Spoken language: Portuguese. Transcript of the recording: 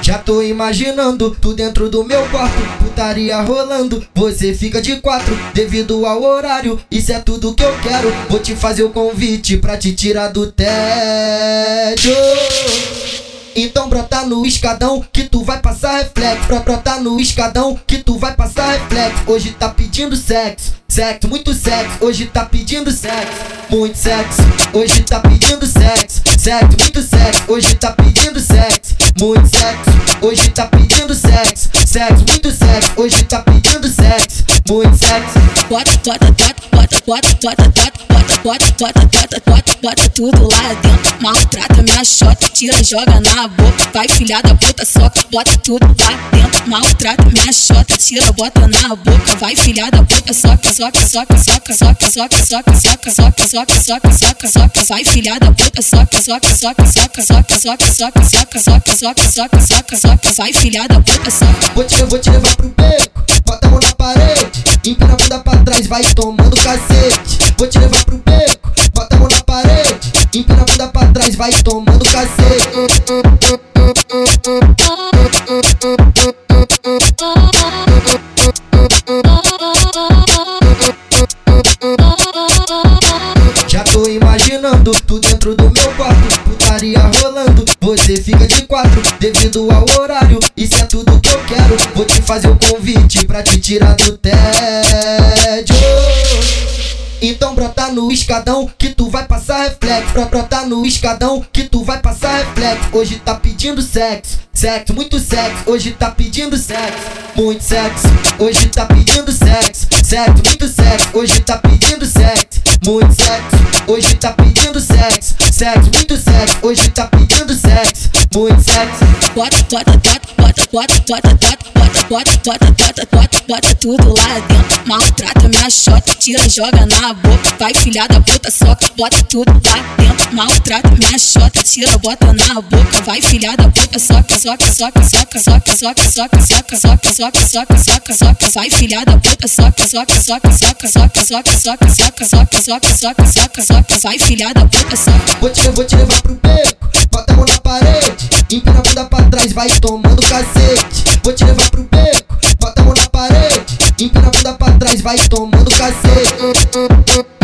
Já tô imaginando tu dentro do meu quarto, putaria rolando. Você fica de quatro devido ao horário. Isso é tudo que eu quero. Vou te fazer o convite pra te tirar do tédio. Então brota no escadão que tu vai passar reflexo. Pra brotar no escadão que tu vai passar reflexo. Hoje tá pedindo sexo, sexo, muito sexo. Hoje tá pedindo sexo, muito sexo. Hoje tá pedindo sexo, sexo, muito sexo. Hoje tá pedindo sexo, muito sexo. Hoje tá pedindo sexo, sexo, muito sexo. Hoje tá pedindo sexo, muito sexo. Bota, bota, bota, bota, bota, bota, bota, bota, bota, bota, bota, bota tudo lá dentro. Maltrata minha chota, tira, joga na boca. Vai filha da puta, soca, bota tudo lá dentro. Maltrata minha chota, tira, bota na boca. Vai filha da puta, soca, soca, soca, soca, soca, soca, soca, soca, soca, soca, soca, soca, soca. Vai filha da puta, soca, soca, soca, soca, soca, soca, soca, soca, soca, soca, soca, soca, soca. Vai filha da puta, soca. Vou te, vou te levar pro beco, bota a mão na parede, empina a bunda pra trás, vai tomando cacete. Vou te levar pro beco, vai tomando cacete. Já tô imaginando tu dentro do meu quarto, putaria rolando. Você fica de quatro devido ao horário. Isso é tudo que eu quero. Vou te fazer o convite pra te tirar do tédio. Então brota no escadão que tu vai passar reflexo. Pra brotar no escadão que tu vai passar reflexo. Hoje tá pedindo sexo, sexo, muito sexo. Hoje tá pedindo sexo, muito sexo. Hoje tá pedindo sexo, sexo, muito sexo. Hoje tá pedindo sexo, muito sexo. Hoje tá pedindo sexo, sexo, muito sexo. Hoje tá pedindo sexo, muito sexo. Bota, bota, bota, bota, bota, bota, bota, bota, bota, bota, bota, bota tudo lá dentro. Maltrata minha chota, tira, joga na boca. Vai filha da puta, soca, bota tudo lá dentro. Maltrata minha chota, tira, bota na boca. Vai filha da puta, soca, soca, soca, soca, soca, soca, soca, soca, soca, soca, soca, soca, soca. Vai filha da puta, soca, soca, soca, soca, soca, soca, soca, soca, soca, soca, soca, soca, soca. Vai filha da puta, soca. Vou te, levar pro beco, bota a mão na parede, empina a bunda pra trás, vai tomando beco, bota a mão na parede, empina a bunda pra trás, vai tomando cacete.